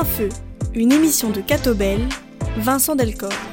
Plein Feu, une émission de Catobel, Vincent Delcor.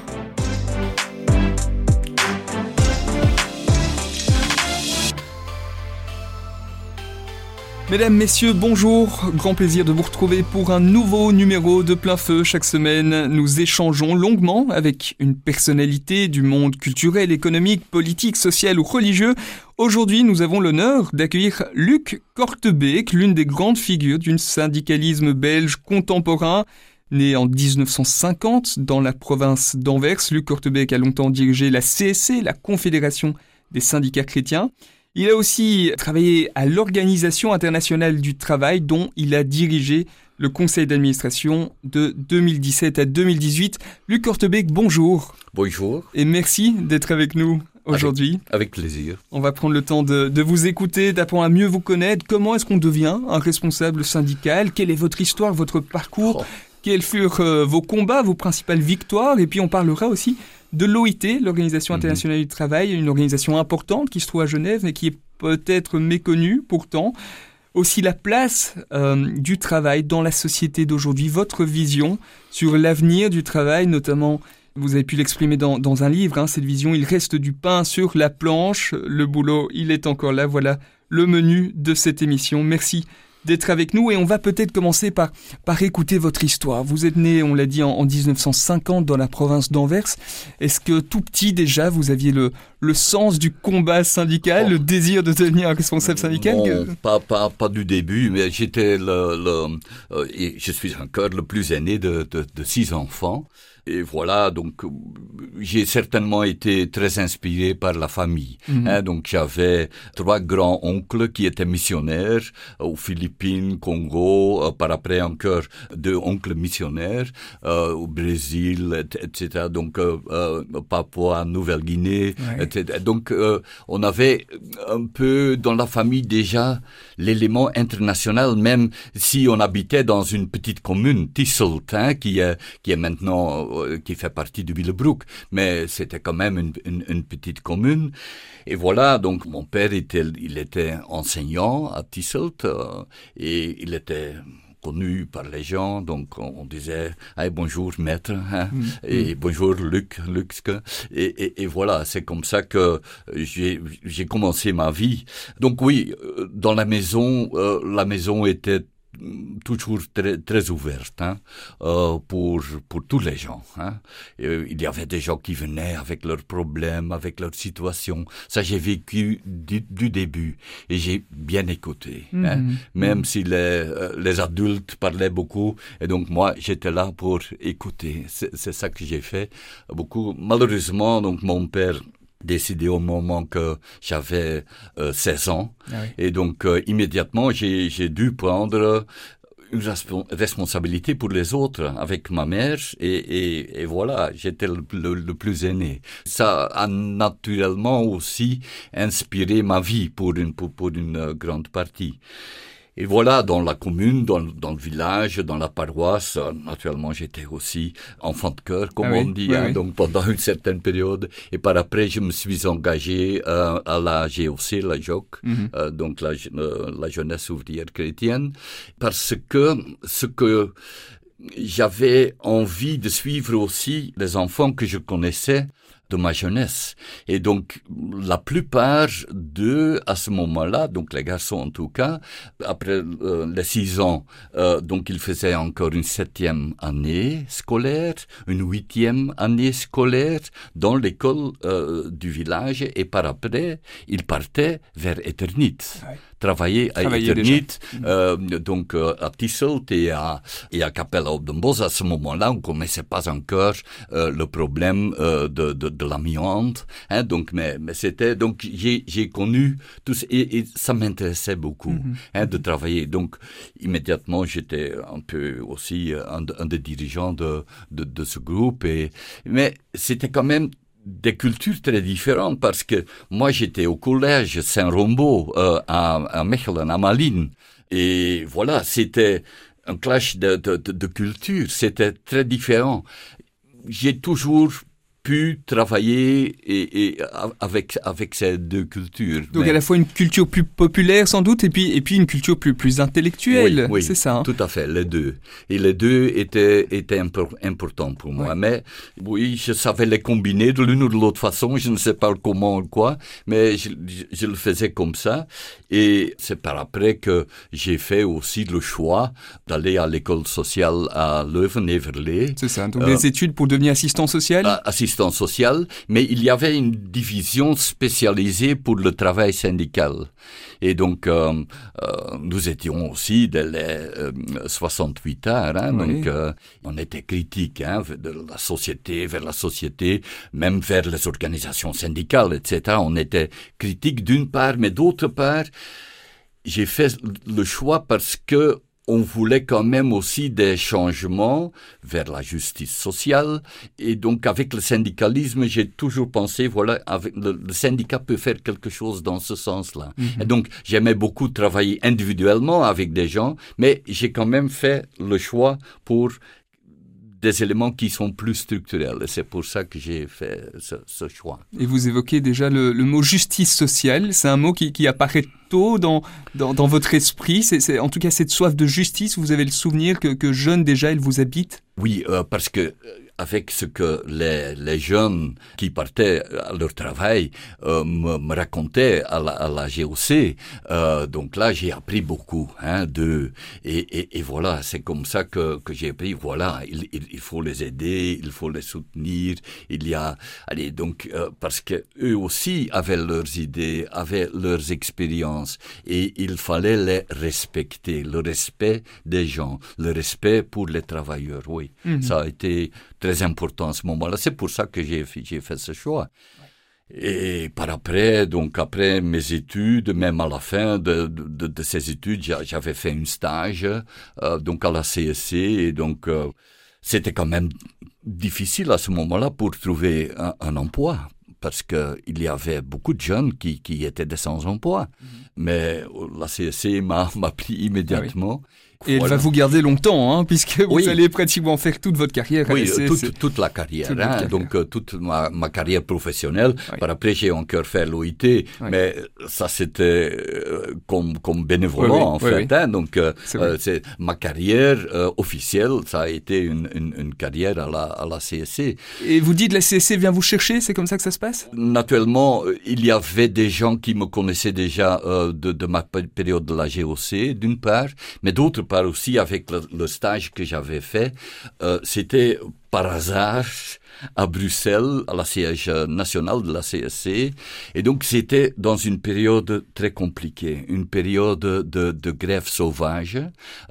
Mesdames, Messieurs, bonjour. Grand plaisir de vous retrouver pour un nouveau numéro de plein feu. Chaque semaine, nous échangeons longuement avec une personnalité du monde culturel, économique, politique, social ou religieux. Aujourd'hui, nous avons l'honneur d'accueillir Luc Kortebeek, l'une des grandes figures du syndicalisme belge contemporain. Né en 1950 dans la province d'Anvers, Luc Kortebeek a longtemps dirigé la CSC, la Confédération des syndicats chrétiens. Il a aussi travaillé à l'Organisation internationale du travail dont il a dirigé le conseil d'administration de 2017 à 2018. Luc Kortebeek, bonjour. Bonjour. Et merci d'être avec nous aujourd'hui. Avec, plaisir. On va prendre le temps de, de vous écouter, d'apprendre à mieux vous connaître. Comment est-ce qu'on devient un responsable syndical? Quelle est votre histoire, votre parcours? Oh. Quels furent euh, vos combats, vos principales victoires? Et puis on parlera aussi de l'OIT, l'Organisation mhm. internationale du travail, une organisation importante qui se trouve à Genève et qui est peut-être méconnue pourtant. Aussi la place euh, du travail dans la société d'aujourd'hui, votre vision sur l'avenir du travail, notamment, vous avez pu l'exprimer dans, dans, un livre, hein, cette vision, il reste du pain sur la planche, le boulot, il est encore là, voilà le menu de cette émission. Merci d'être avec nous et on va peut-être commencer par, par écouter votre histoire. Vous êtes né, on l'a dit, en, 1950 dans la province d'Anvers. Est-ce que tout petit déjà, vous aviez le, le sens du combat syndical, le désir de devenir responsable syndical Non, pas, pas, pas du début, mais j'étais le, le euh, je suis encore le plus aîné de, de, de six enfants. Et voilà, donc j'ai certainement été très inspiré par la famille. Mhm. Hein, donc j'avais trois grands-oncles qui étaient missionnaires aux Philippines, Congo, euh, par après encore deux oncles missionnaires euh, au Brésil, etc. Donc euh, euh Papua, Nouvelle-Guinée, etc. Donc on avait un peu dans la famille déjà l'élément international, même si on habitait dans une petite commune, Tisselt, hein, qui est qui est maintenant euh, qui fait partie du Willebroek, mais c'était quand même une, une, une, petite commune. Et voilà, donc mon père était, il était enseignant à Tisselt euh, et il était connu par les gens, donc on, disait hey, bonjour maître hein, mm. et mm. bonjour Luc, Luc et, et, et voilà, c'est comme ça que j'ai commencé ma vie. Donc oui, euh, dans la maison, euh, la maison était toujours très, très ouverte hein, euh, pour, pour tous les gens. Hein. Euh, il y avait des gens qui venaient avec leurs problèmes, avec leur situation. Ça, j'ai vécu du, du, début et j'ai bien écouté. Hein. Mhm. Même mhm. si les, euh, les adultes parlaient beaucoup. Et donc, moi, j'étais là pour écouter. C'est ça que j'ai fait beaucoup. Malheureusement, donc, mon père décidé au moment que j'avais 16 euh, ans. Ah Et donc, euh, immédiatement, j'ai dû prendre une responsabilité pour les autres avec ma mère et, et, et voilà, j'étais le, le, plus aîné. Ça a naturellement aussi inspiré ma vie pour une, pour, pour une grande partie. Et voilà, dans la commune, dans, dans, le village, dans la paroisse, naturellement, j'étais aussi enfant de cœur, comme ah on dit, hein, donc pendant une certaine période. Et par après, je me suis engagé euh, à la GOC, la JOC, mhm. euh, donc la, euh, la jeunesse ouvrière chrétienne, parce que ce que j'avais envie de suivre aussi les enfants que je connaissais de ma jeunesse. Et donc, la plupart d'eux, à ce moment-là, donc les garçons en tout cas, après euh, les six ans, euh, donc ils faisaient encore une septième année scolaire, une huitième année scolaire dans l'école euh, du village, et par après, ils partaient vers Eternit travaillé à Eternit, euh, donc euh, à Tisselt et à, et à Capella Oldenbos. À ce moment-là, on connaissait pas encore euh, le problème euh, de, de, de l'amiante. Hein, donc, mais, mais c'était donc j'ai j'ai connu tout et, et ça m'intéressait beaucoup mm-hmm. hein, de travailler. Donc immédiatement, j'étais un peu aussi un, un des dirigeants de, de, de ce groupe. Et mais c'était quand même des cultures très différentes parce que moi j'étais au collège Saint-Rombaud euh, à, à Mechelen, à Malines. Et voilà, c'était un clash de, de, de, de culture, c'était très différent. J'ai toujours pu travailler et, et avec avec ces deux cultures. Donc à la fois une culture plus populaire sans doute et puis et puis une culture plus plus intellectuelle. Oui, c'est ça. Hein. Tout à fait, les deux. Et les deux étaient étaient importants pour moi. Mais oui, je savais les combiner de l'une ou de l'autre façon. Je ne sais pas comment ou quoi, mais je, je le faisais comme ça. Et c'est par après que j'ai fait aussi le choix d'aller à l'école sociale à Leuven-Everlé. C'est ça. Donc des euh, études pour devenir assistant social? Assistant social, mais il y avait une division spécialisée pour le travail syndical. Et donc, euh, euh, nous étions aussi dès les 68 heures, hein, donc on était critique hein, de la société, vers la société, même vers les organisations syndicales, etc. On était critique d'une part, mais d'autre part, j'ai fait le choix parce que on voulait quand même aussi des changements vers la justice sociale. Et donc, avec le syndicalisme, j'ai toujours pensé, voilà, avec le, syndicat peut faire quelque chose dans ce sens-là. Mhm. Et donc, j'aimais beaucoup travailler individuellement avec des gens, mais j'ai quand même fait le choix pour des éléments qui sont plus structurels. Et c'est pour ça que j'ai fait ce, choix. Et vous évoquez déjà le, mot justice sociale. C'est un mot qui, qui apparaît tôt dans, dans, dans votre esprit. C'est, en tout cas, cette soif de justice, vous avez le souvenir que, que jeune déjà, elle vous habite? Oui, euh, parce que avec ce que les, les, jeunes qui partaient à leur travail euh, me, me, racontaient à la, à la GOC. Euh, donc là, j'ai appris beaucoup hein, de et, et, et voilà, c'est comme ça que, que j'ai appris. Voilà, il, il, il, faut les aider, il faut les soutenir. Il y a, allez, donc euh, parce que eux aussi avaient leurs idées, avaient leurs expériences et il fallait les respecter, le respect des gens, le respect pour les travailleurs. Oui, mhm. ça a été très important à ce moment-là. C'est pour ça que j'ai fait ce choix. Et par après, donc après mes études, même à la fin de, de, de ces études, j'avais fait un stage euh, donc à la CSC et donc euh, c'était quand même difficile à ce moment-là pour trouver un, un emploi parce que il y avait beaucoup de jeunes qui, qui étaient des sans-emploi. Mm-hmm. Mais la CSC m'a pris immédiatement. Ah et elle va vous garder longtemps, hein, puisque vous allez pratiquement faire toute votre carrière. Oui, toute, toute, la carrière. hein, Donc euh, toute ma, ma, carrière professionnelle. Par après, j'ai encore fait l'OIT, mais ça c'était euh, comme comme bénévolat en fait. Hein, donc euh, c'est ma carrière officielle, ça a été une, une, une, carrière à la, à la CSC. Et vous dites la CSC vient vous chercher, c'est comme ça que ça se passe? Naturellement, il y avait des gens qui me connaissaient déjà de, de ma période de la GOC, d'une part, mais d'autre part aussi avec le, stage que j'avais fait, euh, c'était par hasard à Bruxelles, à la siège nationale de la CSC. Et donc, c'était dans une période très compliquée, une période de, de grève sauvage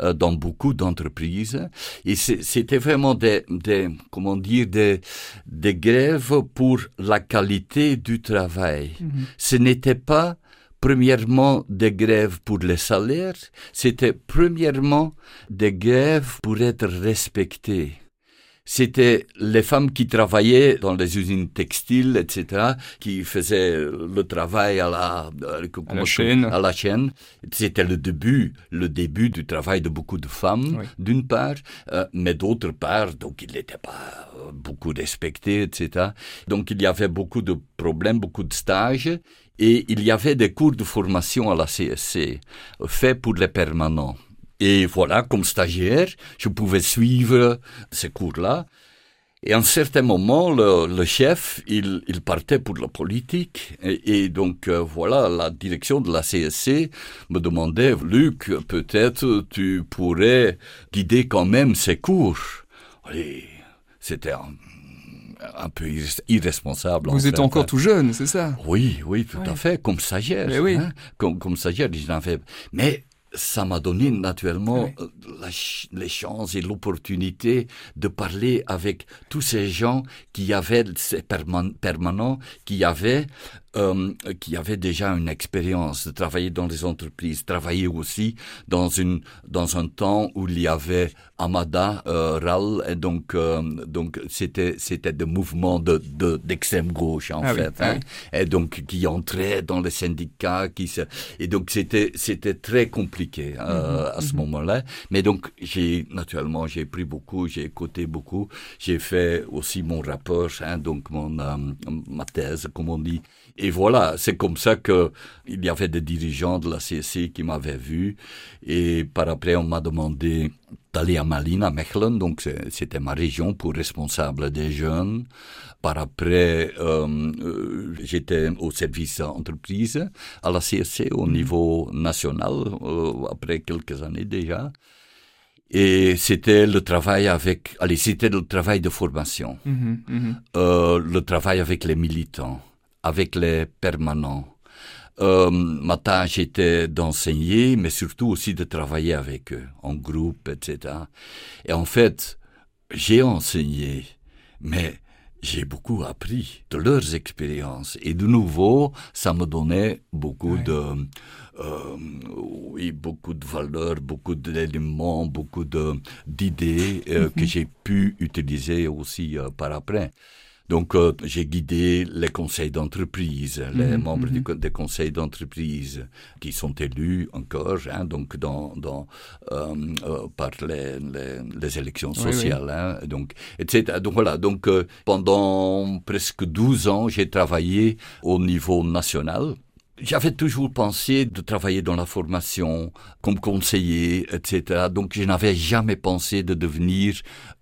euh, dans beaucoup d'entreprises. Et c'était vraiment des, des, comment dire, des, des grèves pour la qualité du travail. Mm-hmm. Ce n'était pas premièrement des grèves pour les salaires, c'était premièrement des grèves pour être respectées c'était les femmes qui travaillaient dans les usines textiles, etc., qui faisaient le travail à la, à la chaîne. À la chaîne. C'était le début, le début du travail de beaucoup de femmes, d'une part, euh, mais d'autre part, donc il n'était pas beaucoup respecté, etc. Donc il y avait beaucoup de problèmes, beaucoup de stages, et il y avait des cours de formation à la CSC, faits pour les permanents. Et voilà, comme stagiaire, je pouvais suivre ces cours-là. Et à un certain moment, le, le chef, il, il, partait pour la politique. Et, et donc, euh, voilà, la direction de la CSC me demandait, Luc, peut-être tu pourrais guider quand même ces cours. C'était un, un, peu irresponsable. Vous êtes encore tout jeune, c'est ça? Oui, oui, tout à fait, comme stagiaire. Mais oui. Hein, comme, comme stagiaire, j'en fais. Mais ça m'a donné naturellement euh, la les chances et l'opportunité de parler avec tous ces gens qui avaient ces permanents, qui avaient euh, qui avaient déjà une expérience de travailler dans les entreprises, travailler aussi dans une dans un temps où il y avait Amada, euh, RAL, et donc euh, donc c'était c'était des mouvements de d'extrême gauche en ah fait, hein, et donc qui entraient dans les syndicats, qui se, et donc c'était c'était très compliqué euh, à ce mhm. moment-là. Mais donc, j'ai naturellement, j'ai pris beaucoup, j'ai écouté beaucoup. J'ai fait aussi mon rapport, hein, donc mon euh, ma thèse, comme on dit. Et voilà, c'est comme ça que il y avait des dirigeants de la CSC qui m'avaient vu. Et par après, on m'a demandé d'aller à Malines, à Mechelen, donc c'était ma région pour responsable des jeunes. Par après, euh, euh, j'étais au service entreprise à la CSC au mhm. niveau national, euh, après quelques années déjà. Et c'était le travail avec, allez, c'était le travail de formation, mhm, mhm. le travail avec les militants, avec les permanents. Euh, ma tâche était d'enseigner, mais surtout aussi de travailler avec eux, en groupe, etc. Et en fait, j'ai enseigné, mais j'ai beaucoup appris de leurs expériences. Et de nouveau, ça me donnait beaucoup de, euh, oui, beaucoup de valeurs, beaucoup d'éléments, beaucoup d'idées euh, que mhm. j'ai pu utiliser aussi euh, par après. Donc, euh, j'ai guidé les conseils d'entreprise, les mhm, membres mhm. des conseils d'entreprise qui sont élus encore, hein, donc dans, dans euh, euh, par les, les, les, élections sociales, Hein, donc, etc. Donc voilà. Donc, euh, pendant presque 12 ans, j'ai travaillé au niveau national j'avais toujours pensé de travailler dans la formation comme conseiller, etc. Donc je n'avais jamais pensé de devenir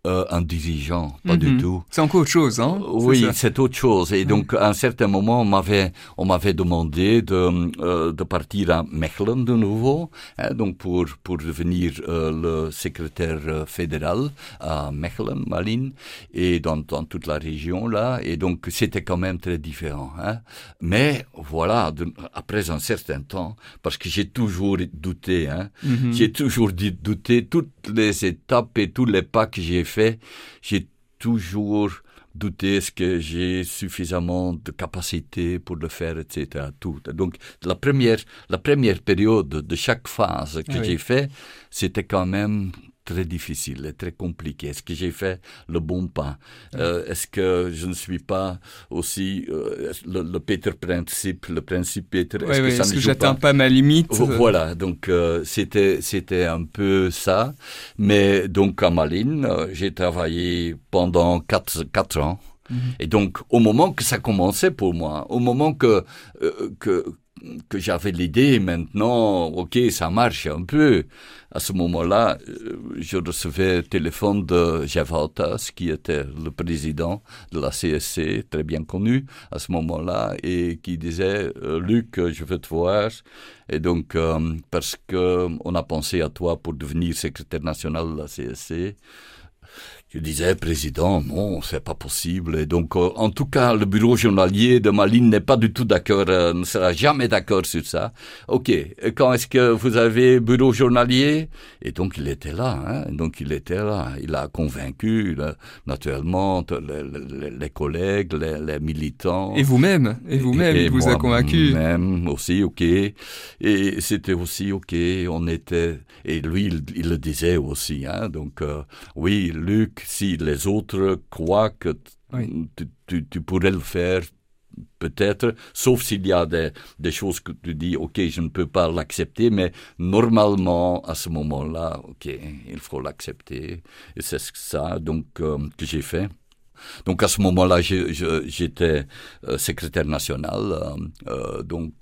euh, un dirigeant, pas du mhm. tout. C'est encore autre chose, hein Oui, c'est autre chose. Et donc, à un certain moment, on m'avait, on m'avait demandé de, euh, de partir à Mechelen de nouveau, hein, donc pour pour devenir euh, le secrétaire euh, fédéral à Mechelen, Malines, et dans dans toute la région là. Et donc, c'était quand même très différent. Hein. Mais voilà, après un certain temps, parce que j'ai toujours douté, hein, mhm. j'ai toujours douté toutes les étapes et tous les pas que j'ai fait, j'ai toujours douté est-ce que j'ai suffisamment de capacité pour le faire, etc. Tout. Donc la première, la première période de chaque phase que j'ai fait, c'était quand même très difficile et très compliqué. Est-ce que j'ai fait le bon pas? Euh, Est-ce que je ne suis pas aussi euh, le, le, Peter principe, le principe Peter Est-ce que, ça est que j'atteins pas... ma limite? Voilà, donc euh, c'était c'était un peu ça. Mais donc à Malines, euh, j'ai travaillé pendant quatre quatre ans. Mhm. Et donc, au moment que ça commençait pour moi, au moment que euh, que que j'avais l'idée maintenant, ok, ça marche un peu. À ce moment-là, euh, je recevais le téléphone de Jeff Altas, qui était le président de la CSC, très bien connu à ce moment-là, et qui disait, euh, Luc, je veux te voir. Et donc, euh, parce que on a pensé à toi pour devenir secrétaire national de la CSC, je disais, président, non, c'est pas possible. Et donc, euh, en tout cas, le bureau journalier de Malines n'est pas du tout d'accord, euh, ne sera jamais d'accord sur ça. Ok, quand est-ce que vous avez bureau journalier? Et donc, il était là. Hein, donc, il était là. Il a convaincu, naturellement, les, les, collègues, les, les, militants. Et vous-même Et vous-même, il vous a convaincu Même aussi, ok. Et c'était aussi ok. On était et lui, il, le disait aussi. Hein, donc, euh, oui, Luc, si les autres croient que tu, tu, pourrais le faire, peut-être, sauf s'il y a des, des, choses que tu dis, ok, je ne peux pas l'accepter, mais normalement, à ce moment-là, ok, il faut l'accepter. Et c'est ça, donc, euh, que j'ai fait. Donc à ce moment-là, j'étais euh, secrétaire national, euh, euh, donc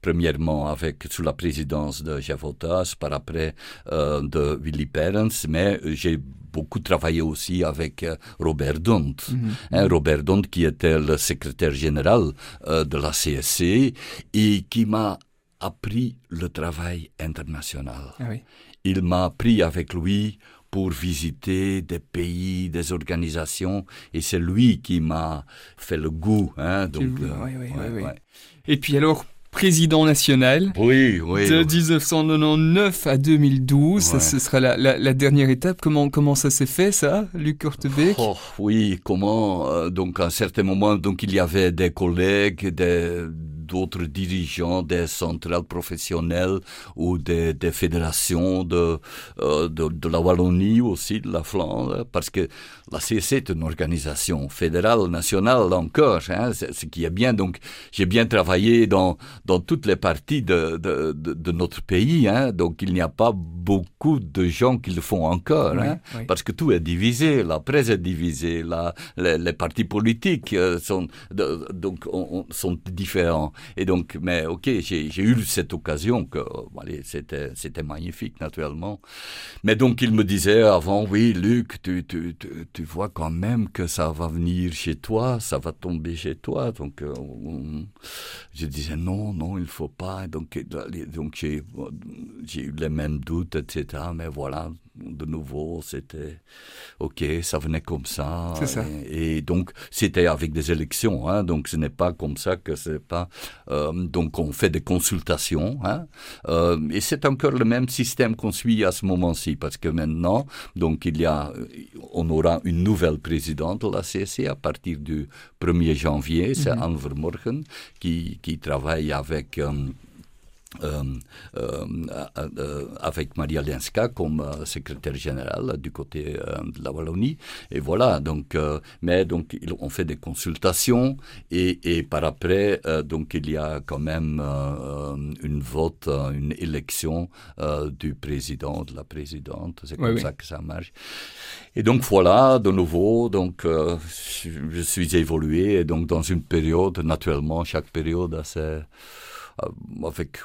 premièrement avec sous la présidence de Javotas, par après de Willy Perens, mais j'ai beaucoup travaillé aussi avec Robert Dont, mhm. hein, Robert Dont qui était le secrétaire général de la CSC et qui m'a appris le travail international. Ah oui. Il m'a appris avec lui pour visiter des pays, des organisations, et c'est lui qui m'a fait le goût. Hein, donc, oui, oui, oui, Et puis alors, président national. Oui, oui. De 1999 à 2012, ça, ce sera la, la, la, dernière étape. Comment, comment ça s'est fait, ça, Luc Kortebeek oh, Oui, comment euh, Donc, à un certain moment, donc, il y avait des collègues, des d'autres dirigeants des centrales professionnelles ou des, des fédérations de, euh, de, de, la Wallonie aussi, de la Flandre, parce que la CSC est une organisation fédérale, nationale encore, hein, ce qui est bien. Donc, j'ai bien travaillé dans, dans toutes les parties de, de, de, notre pays. Hein, donc, il n'y a pas beaucoup de gens qui le font encore, hein, parce que tout est divisé. La presse est divisée, la, les, partis politiques euh, sont, donc, sont différents. Et donc, mais ok, j'ai eu cette occasion que, c'était, c'était magnifique, naturellement. Mais donc, il me disait avant, oui, Luc, tu, tu, tu, tu vois quand même que ça va venir chez toi, ça va tomber chez toi. Donc, euh, je disais non, non, il faut pas. Donc, donc j'ai eu les mêmes doutes, etc. Mais voilà, de nouveau, c'était ok, ça venait comme ça. ça. Et, donc c'était avec des élections, hein, donc ce n'est pas comme ça que c'est pas. Euh, donc on fait des consultations, hein, euh, et c'est encore le même système qu'on suit à ce moment-ci, parce que maintenant, donc il y a, on aura une nouvelle présidente de la CSC à partir du 1er janvier, c'est mm Anne Vermorgen qui qui travaille avec euh, euh, euh, euh, avec Maria Lenska comme secrétaire générale du côté de la Wallonie. Et voilà, donc, mais donc, on fait des consultations et, et par après, donc, il y a quand même une vote, une élection du président, de la présidente. C'est comme ça que ça marche. Et donc, voilà, de nouveau, donc, je suis évolué et donc, dans une période, naturellement, chaque période a ses euh, avec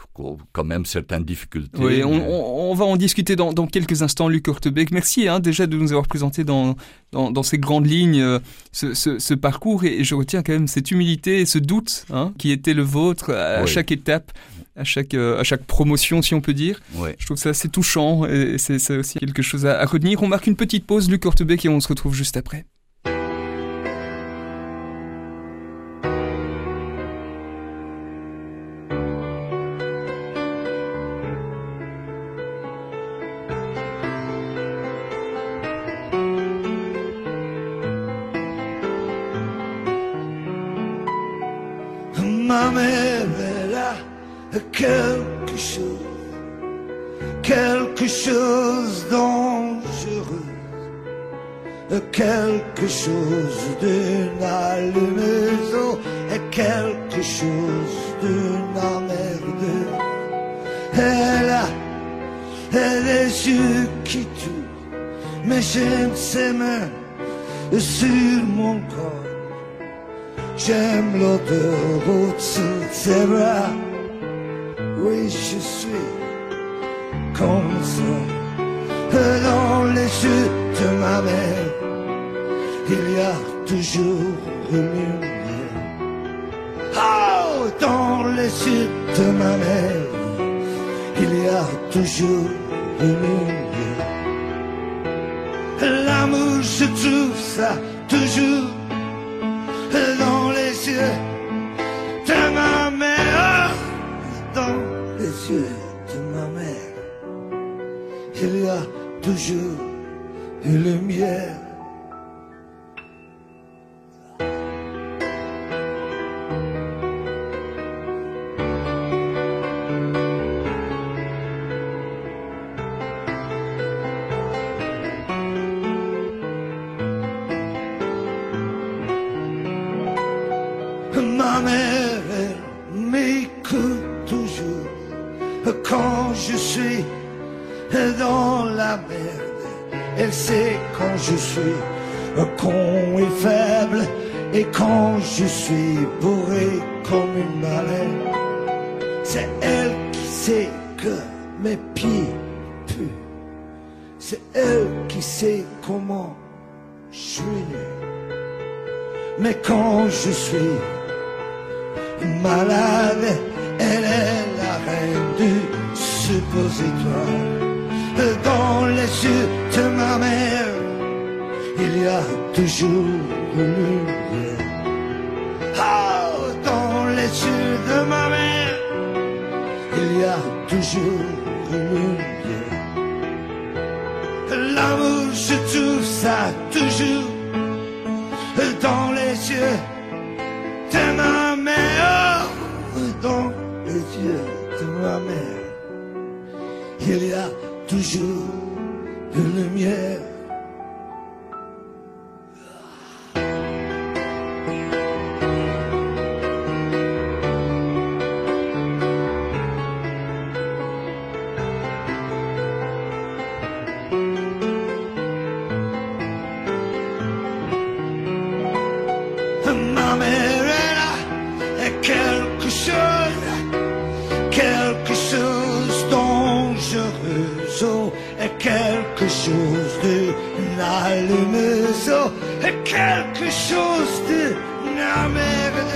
quand même certaines difficultés. Oui, on, va en discuter dans, quelques instants, Luc Ortebeck. Merci hein, déjà de nous avoir présenté dans, dans, ces grandes lignes euh, ce, parcours et, je retiens quand même cette humilité et ce doute hein, qui était le vôtre à, chaque étape. À chaque, euh, à chaque promotion, si on peut dire. Je trouve ça assez touchant et c'est aussi quelque chose à, retenir. On marque une petite pause, Luc Ortebeck, et on se retrouve juste après. Je suis con et faible, et quand je suis bourré comme une baleine, c'est elle qui sait que mes pieds puent. C'est elle qui sait comment je suis Mais quand je suis malade, elle est la reine du suppositoire. Dans les yeux de ma mère, il y a toujours une lumière. Ah, dans les yeux de ma mère, il y a toujours une lumière. L'amour, je trouve ça toujours il y a toujours une lumière. Chose de et quelque chose de merde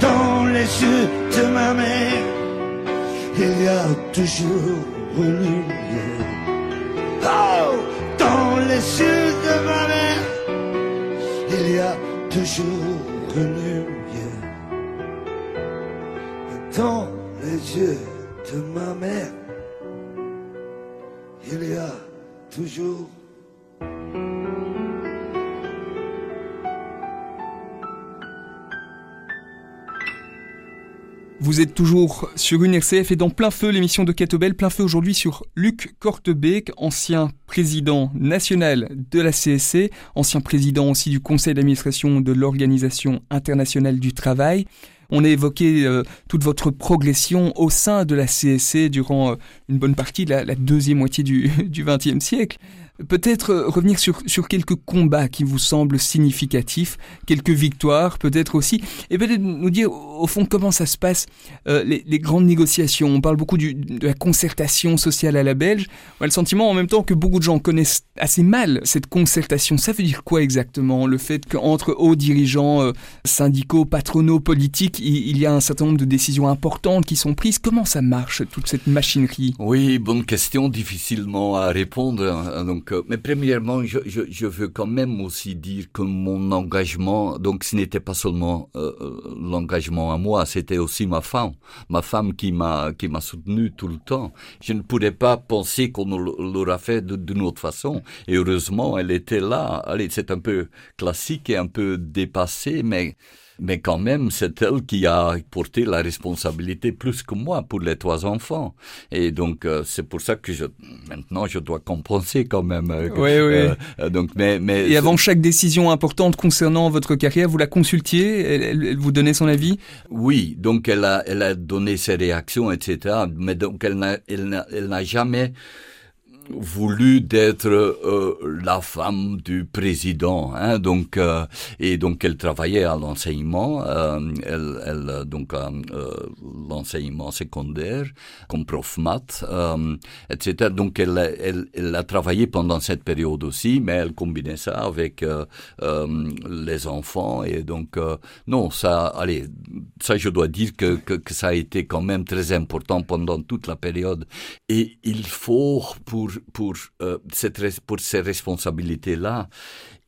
dans les yeux de ma mère. Il y a toujours une lumière. Oh, dans les yeux de ma mère, il y a toujours une lumière. Dans les yeux de ma mère, il y a toujours Vous êtes toujours sur une RCF et dans plein feu l'émission de Catobel, plein feu aujourd'hui sur Luc Kortebeek, ancien président national de la CSC, ancien président aussi du conseil d'administration de l'Organisation internationale du travail. On a évoqué euh, toute votre progression au sein de la CSC durant euh, une bonne partie de la, la deuxième moitié du XXe siècle. Peut-être euh, revenir sur, sur quelques combats qui vous semblent significatifs, quelques victoires peut-être aussi, et peut-être nous dire au fond comment ça se passe, euh, les, les, grandes négociations. On parle beaucoup du, de la concertation sociale à la belge. On a le sentiment en même temps que beaucoup de gens connaissent assez mal cette concertation. Ça veut dire quoi exactement Le fait qu'entre hauts dirigeants euh, syndicaux, patronaux, politiques, il, y a un certain nombre de décisions importantes qui sont prises? Comment ça marche, toute cette machinerie? Oui, bonne question, difficilement à répondre. Hein, euh, mais premièrement, je, veux quand même aussi dire que mon engagement, donc ce n'était pas seulement euh, l'engagement à moi, c'était aussi ma femme, ma femme qui m'a qui m'a soutenu tout le temps. Je ne pourrais pas penser qu'on l'aura fait d'une autre façon. Et heureusement, elle était là. Allez, c'est un peu classique et un peu dépassé, mais mais quand même, c'est elle qui a porté la responsabilité plus que moi pour les trois enfants. Et donc, euh, c'est pour ça que je, maintenant, je dois compenser quand même. Euh, oui, oui. Euh, donc, mais, mais. Et avant chaque décision importante concernant votre carrière, vous la consultiez Elle, elle, elle vous donnait son avis? Oui. Donc, elle a, elle a donné ses réactions, etc. Mais donc, elle n'a, elle n'a, elle n'a jamais voulu d'être euh, la femme du président hein, donc euh, et donc elle travaillait à l'enseignement euh, elle, elle donc à l'enseignement secondaire comme prof maths etc donc elle, elle, elle a travaillé pendant cette période aussi mais elle combinait ça avec les enfants et donc non ça allez ça je dois dire que, que, que ça a été quand même très important pendant toute la période. Et il faut pour pour, euh, cette, ces responsabilités-là,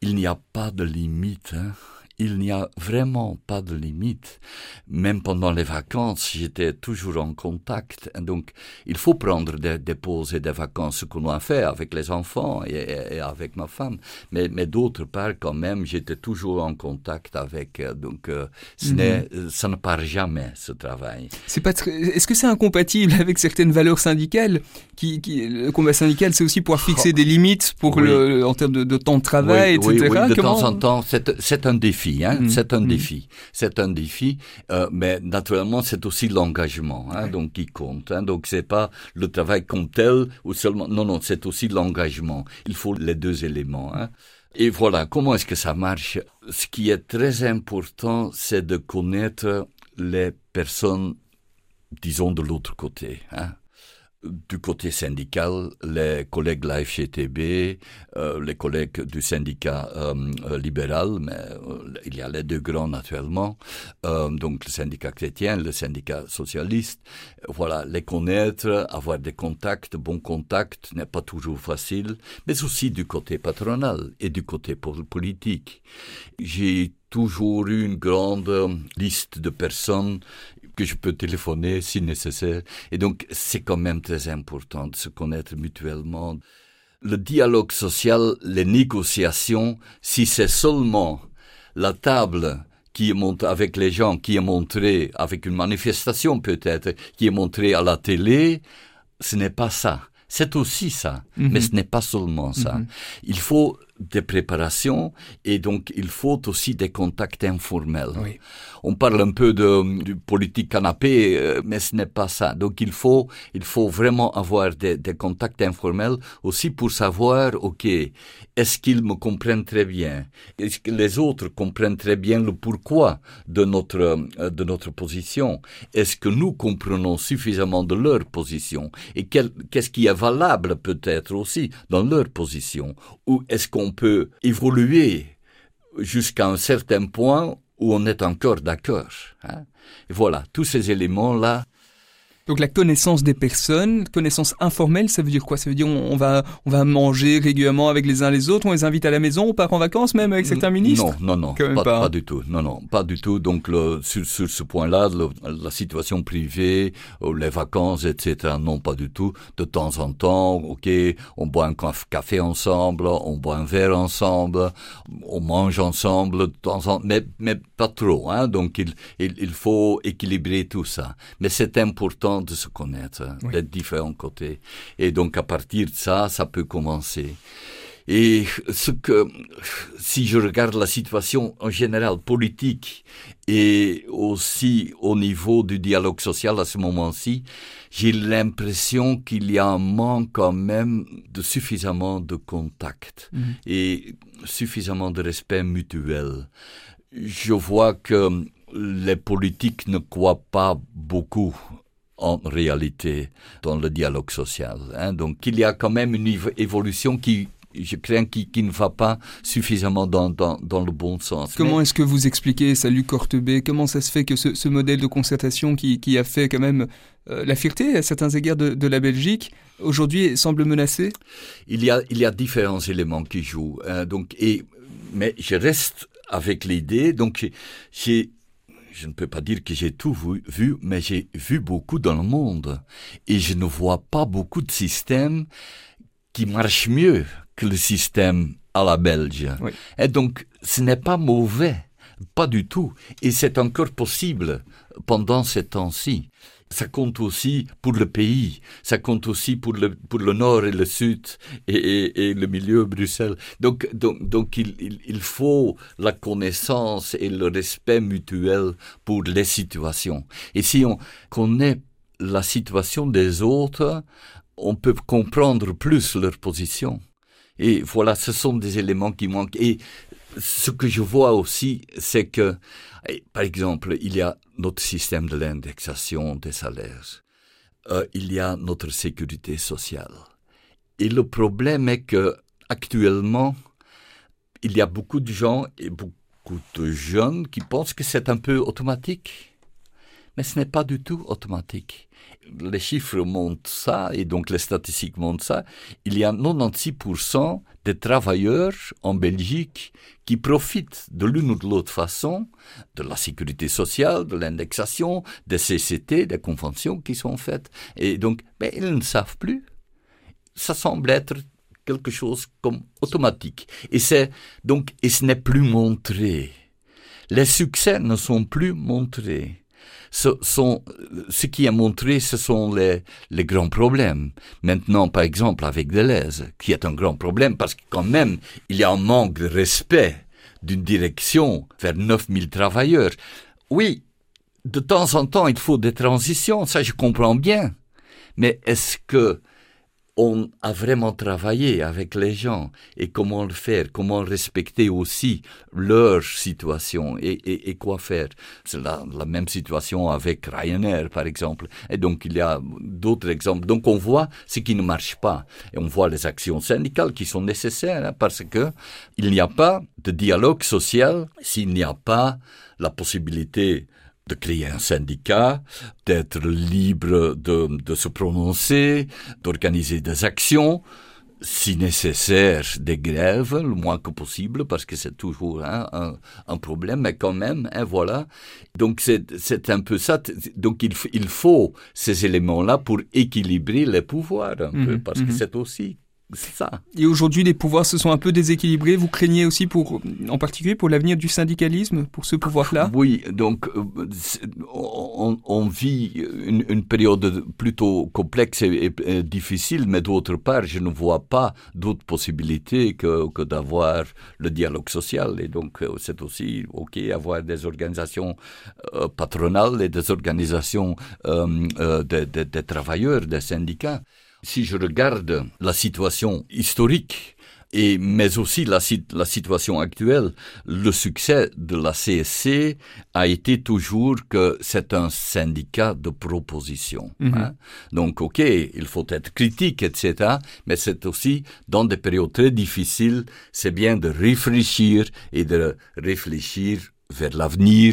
il n'y a pas de limite. Hein il n'y a vraiment pas de limite. Même pendant les vacances, j'étais toujours en contact. Donc, il faut prendre des, des pauses et des vacances, ce qu'on a fait avec les enfants et, avec ma femme. Mais, mais d'autre part, quand même, j'étais toujours en contact avec. Euh, donc, euh, ce mm -hmm. ça ne part jamais, ce travail. C'est pas Est-ce que c'est incompatible avec certaines valeurs syndicales qui, qui Le combat syndical, c'est aussi pouvoir fixer oh. des limites pour oui. le, en termes de, de temps de travail, oui, etc. Oui, oui, de Comment... temps en temps, c'est un défi Hein? Mmh. C'est un mmh. défi. C'est un défi. Euh, mais naturellement, c'est aussi l'engagement, hein, ouais. donc qui compte. Hein? Donc c'est pas le travail comme tel ou seulement. Non, non, c'est aussi l'engagement. Il faut les deux éléments. Hein? Et voilà, comment est-ce que ça marche? Ce qui est très important, c'est de connaître les personnes, disons, de l'autre côté. Hein? Du côté syndical, les collègues de la FGTB, euh, les collègues du syndicat euh, libéral, mais euh, il y a les deux grands naturellement, euh, donc le syndicat chrétien, le syndicat socialiste. Voilà, les connaître, avoir des contacts, bons contacts n'est pas toujours facile, mais aussi du côté patronal et du côté politique. J'ai toujours eu une grande liste de personnes que je peux téléphoner si nécessaire. Et donc, c'est quand même très important de se connaître mutuellement. Le dialogue social, les négociations, si c'est seulement la table qui est montrée avec les gens, qui est montrée avec une manifestation peut-être, qui est montrée à la télé, ce n'est pas ça. C'est aussi ça, mm -hmm. mais ce n'est pas seulement ça. Mm -hmm. Il faut des préparations et donc il faut aussi des contacts informels. Oui. On parle un peu de, politique canapé, euh, mais ce n'est pas ça. Donc il faut, il faut vraiment avoir des, des contacts informels aussi pour savoir, ok, est-ce qu'ils me comprennent très bien? Est-ce que les autres comprennent très bien le pourquoi de notre, euh, de notre position? Est-ce que nous comprenons suffisamment de leur position? Et qu'est-ce qui est valable peut-être aussi dans leur position? Ou est-ce qu'on peut évoluer jusqu'à un certain point où on est encore d'accord. Hein. Voilà, tous ces éléments-là donc la connaissance des personnes, connaissance informelle, ça veut dire quoi? Ça veut dire on, va on va manger régulièrement avec les uns les autres, on les invite à la maison, on part en vacances même avec certains ministres? Non, non, non, pas, pas. du tout. Non, non, pas du tout. Donc le, sur, sur ce point-là, la situation privée, euh, les vacances, etc. Non, pas du tout. De temps en temps, ok, on boit un café ensemble, on boit un verre ensemble, on mange ensemble de temps en mais mais pas trop. Hein. Donc il, il il faut équilibrer tout ça. Mais c'est important de se connaître, hein, d'être différents côtés. Et donc à partir de ça, ça peut commencer. Et ce que, si je regarde la situation en général politique et aussi au niveau du dialogue social à ce moment-ci, j'ai l'impression qu'il y a un manque quand même de suffisamment de contact mhm. et suffisamment de respect mutuel. Je vois que les politiques ne croient pas beaucoup en réalité dans le dialogue social. Hein. Donc il y a quand même une évolution qui je crains qui, qui ne va pas suffisamment dans, dans, dans le bon sens. Comment est-ce que vous expliquez, salut Cortebé, comment ça se fait que ce, ce modèle de concertation qui, qui a fait quand même euh, la fierté à certains égards de, de la Belgique, aujourd'hui semble menacé il y, a, il y a différents éléments qui jouent. Hein, donc, et, mais je reste avec l'idée, donc j'ai je ne peux pas dire que j'ai tout vu, vu mais j'ai vu beaucoup dans le monde. Et je ne vois pas beaucoup de systèmes qui marchent mieux que le système à la Belge. Et donc, ce n'est pas mauvais. Pas du tout. Et c'est encore possible pendant ces temps-ci ça compte aussi pour le pays, ça compte aussi pour le, pour le nord et le sud et, et, et le milieu Bruxelles. Donc, donc, donc il, il, faut la connaissance et le respect mutuel pour les situations. Et si on connaît la situation des autres, on peut comprendre plus leur position. Et voilà, ce sont des éléments qui manquent. Ce que je vois aussi, c'est que, par exemple, il y a notre système de l'indexation des salaires. Euh, il y a notre sécurité sociale. Et le problème est que, actuellement, il y a beaucoup de gens et beaucoup de jeunes qui pensent que c'est un peu automatique. Mais ce n'est pas du tout automatique. Les chiffres montrent ça, et donc les statistiques montrent ça. Il y a 96% des travailleurs en Belgique qui profitent de l'une ou de l'autre façon de la sécurité sociale, de l'indexation, des CCT, des conventions qui sont faites. Et donc, ben, ils ne savent plus. Ça semble être quelque chose comme automatique. Et c'est donc, et ce n'est plus montré. Les succès ne sont plus montrés ce, sont, ce qui est montré, ce sont les, les grands problèmes. Maintenant, par exemple, avec Deleuze, qui est un grand problème parce que quand même, il y a un manque de respect d'une direction vers 9000 travailleurs. Oui, de temps en temps, il faut des transitions, ça je comprends bien. Mais est-ce que on a vraiment travaillé avec les gens et comment le faire, comment respecter aussi leur situation et, et, et quoi faire. C'est la, même situation avec Ryanair, par exemple. Et donc, il y a d'autres exemples. Donc, on voit ce qui ne marche pas. Et on voit les actions syndicales qui sont nécessaires hein, parce que il n'y a pas de dialogue social s'il n'y a pas la possibilité de créer un syndicat, d'être libre de, de se prononcer, d'organiser des actions, si nécessaire des grèves, le moins que possible, parce que c'est toujours hein, un, un, problème, mais quand même, hein, voilà. Donc c'est un peu ça. Donc il, il faut ces éléments-là pour équilibrer les pouvoirs un peu, mhm, parce que mhm. c'est aussi c'est ça. Et aujourd'hui, les pouvoirs se sont un peu déséquilibrés. Vous craignez aussi pour, en particulier pour l'avenir du syndicalisme, pour ce pouvoir-là? Oui, donc euh, on, on, vit une, une, période plutôt complexe et, et, difficile, mais d'autre part, je ne vois pas d'autres possibilités que, que d'avoir le dialogue social. Et donc, euh, c'est aussi OK avoir des organisations euh, patronales et des organisations euh, des de, de travailleurs, des syndicats si je regarde la situation historique, et, mais aussi la, la, situation actuelle, le succès de la CSC a été toujours que c'est un syndicat de proposition. Mm -hmm. hein? Donc, OK, il faut être critique, etc., mais c'est aussi, dans des périodes très difficiles, c'est bien de réfléchir et de réfléchir vers l'avenir,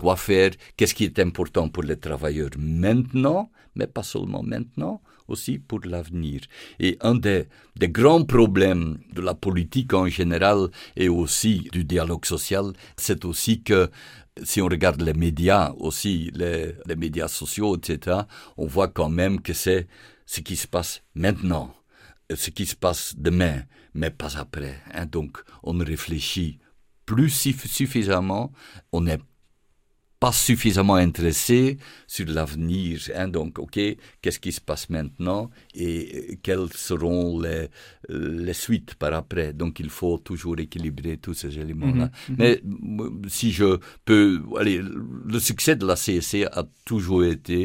quoi faire, qu'est-ce qui est important pour les travailleurs maintenant, mais pas seulement maintenant, aussi pour l'avenir. Et un des, des, grands problèmes de la politique en général et aussi du dialogue social, c'est aussi que si on regarde les médias aussi, les, les médias sociaux, etc., on voit quand même que c'est ce qui se passe maintenant, ce qui se passe demain, mais pas après. Hein. Donc, on réfléchit plus suffisamment, on n'est pas suffisamment intéressé sur l'avenir. Hein. Donc, OK, qu'est-ce qui se passe maintenant et quelles seront les, les suites par après? Donc, il faut toujours équilibrer tous ces éléments-là. Mm -hmm. Mais si je peux, allez, le succès de la CSC a toujours été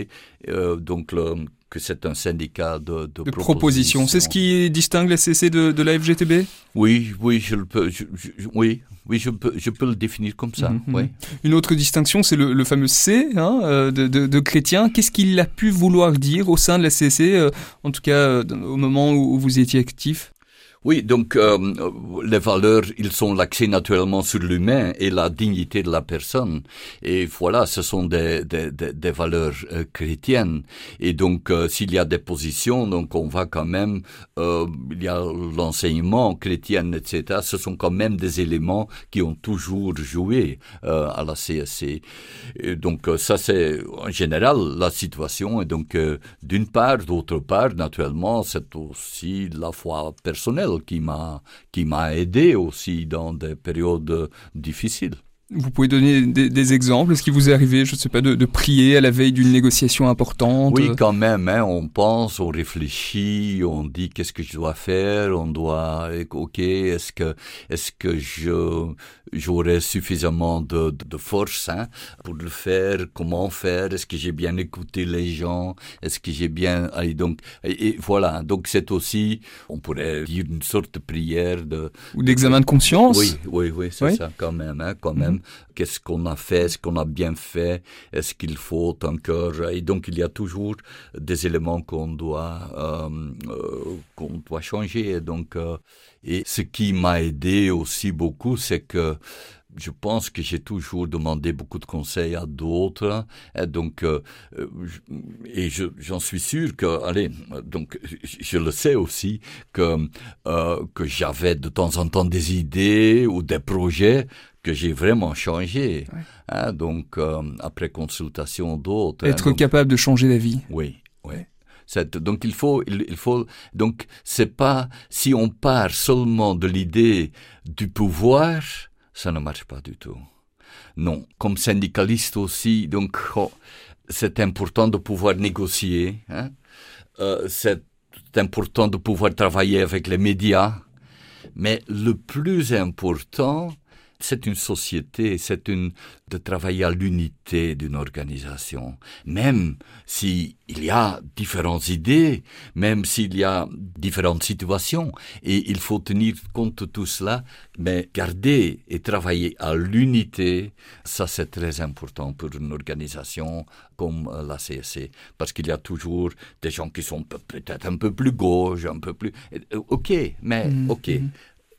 euh, donc le, que c'est un syndicat de, de, de proposition. C'est ce qui distingue la CC de, de la FGTB Oui, oui, je le peux, je, je, oui, oui, je peux, je peux le définir comme ça. Mm -hmm. oui. Une autre distinction, c'est le, le, fameux C hein, euh, de, de, de, chrétien. Qu'est-ce qu'il a pu vouloir dire au sein de la CC, euh, en tout cas euh, au moment où vous étiez actif? Oui, donc euh, les valeurs, ils sont l'accès naturellement sur l'humain et la dignité de la personne. Et voilà, ce sont des, des, des, des valeurs euh, chrétiennes. Et donc, euh, s'il y a des positions, donc on va quand même, euh, il y a l'enseignement chrétien, etc. Ce sont quand même des éléments qui ont toujours joué à la CSC. Et donc, ça c'est en général la situation. Et donc, d'une part, d'autre part, naturellement, c'est aussi la foi personnelle qui m'a qui m'a aidé aussi dans des périodes difficiles. Vous pouvez donner des, des exemples? Est-ce qu'il vous est arrivé, je ne sais pas, de, de, prier à la veille d'une négociation importante? Oui, quand même. Hein, on pense, on réfléchit, on dit qu'est-ce que je dois faire. On doit, ok, est-ce que, est-ce que je j'aurai suffisamment de, de, de force hein, pour le faire? Comment faire? Est-ce que j'ai bien écouté les gens? Est-ce que j'ai bien allez, donc et, et, voilà. Donc c'est aussi, on pourrait dire une sorte de prière de ou d'examen de conscience? Oui, oui, oui, c'est oui. ça quand même, hein, quand même. Qu'est-ce qu'on a fait? Est-ce qu'on a bien fait? Est-ce qu'il faut encore? Et donc il y a toujours des éléments qu'on doit euh, euh, qu'on doit changer. Donc euh, et ce qui m'a aidé aussi beaucoup, c'est que je pense que j'ai toujours demandé beaucoup de conseils à d'autres, et donc euh, et j'en je, suis sûr que, allez, donc je le sais aussi que euh, que j'avais de temps en temps des idées ou des projets que j'ai vraiment changé, ouais. hein, donc euh, après consultation d'autres. Être hein, donc, capable de changer la vie. Oui, oui. Donc il faut, il, il faut, donc c'est pas si on part seulement de l'idée du pouvoir, ça ne marche pas du tout. Non, comme syndicaliste aussi, donc oh, c'est important de pouvoir négocier. Hein? Euh, c'est important de pouvoir travailler avec les médias, mais le plus important, c'est une société, c'est une de travailler à l'unité d'une organisation. Même s'il y a différentes idées, même s'il y a différentes situations, et il faut tenir compte de tout cela, mais garder et travailler à l'unité, ça c'est très important pour une organisation comme la CSC, parce qu'il y a toujours des gens qui sont peut-être un peu plus gauche, un peu plus... Ok, mais mm -hmm. ok.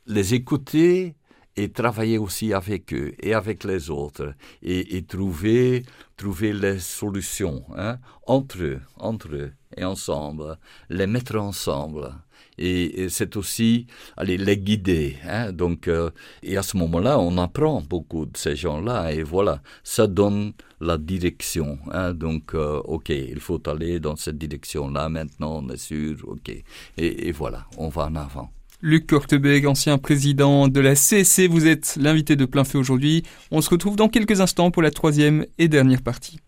Les écouter, et travailler aussi avec eux et avec les autres et, trouver trouver les solutions hein, entre eux entre eux et ensemble les mettre ensemble et, c'est aussi aller les guider. Hein. Donc, euh, et à ce moment-là, on apprend beaucoup de ces gens-là, et voilà, ça donne la direction. Hein. Donc, euh, ok, il faut aller dans cette direction-là maintenant, on est sûr, ok. Et voilà, on va en avant. Luc Kortebeg, ancien président de la CSC, vous êtes l'invité de plein feu aujourd'hui. On se retrouve dans quelques instants pour la troisième et dernière partie.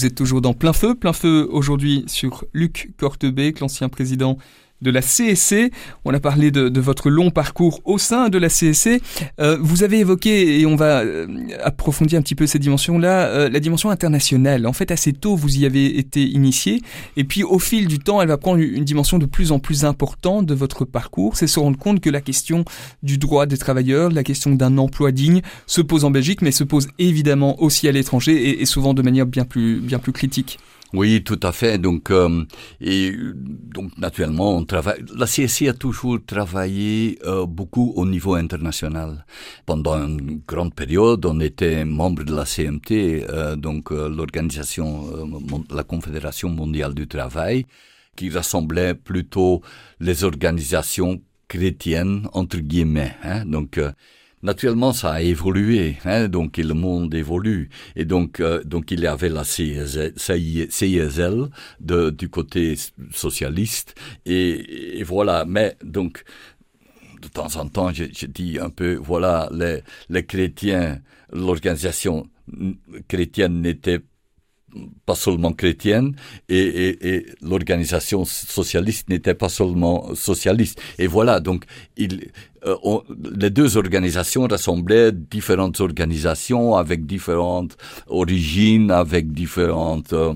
Vous êtes toujours dans plein feu, plein feu aujourd'hui sur Luc Cortebeek, l'ancien président de la CSC. On a parlé de, votre long parcours au sein de la CSC. Euh, vous avez évoqué, et on va euh, approfondir un petit peu cette dimension-là, euh, la dimension internationale. En fait, assez tôt, vous y avez été initié. Et puis, au fil du temps, elle va prendre une dimension de plus en plus importante de votre parcours. C'est se rendre compte que la question du droit des travailleurs, la question d'un emploi digne, se pose en Belgique, mais se pose évidemment aussi à l'étranger et, et souvent de manière bien plus, bien plus critique. Oui, tout à fait. Donc, euh, et donc naturellement, on travaille. La CSI a toujours travaillé euh, beaucoup au niveau international. Pendant une grande période, on était membre de la CMT, euh, donc l'organisation, la Confédération mondiale du travail, qui rassemblait plutôt les organisations chrétiennes entre guillemets. Hein, donc Naturellement, ça a évolué, hein, donc le monde évolue, et donc euh, donc il y avait la CISL, de, du côté socialiste, et, et, voilà. Mais donc de temps en temps, je, je dis un peu, voilà, les, les chrétiens, l'organisation chrétienne n'était pas seulement chrétienne et, et, et l'organisation socialiste n'était pas seulement socialiste. Et voilà, donc il, euh, on, les deux organisations rassemblaient différentes organisations avec différentes origines, avec différentes euh,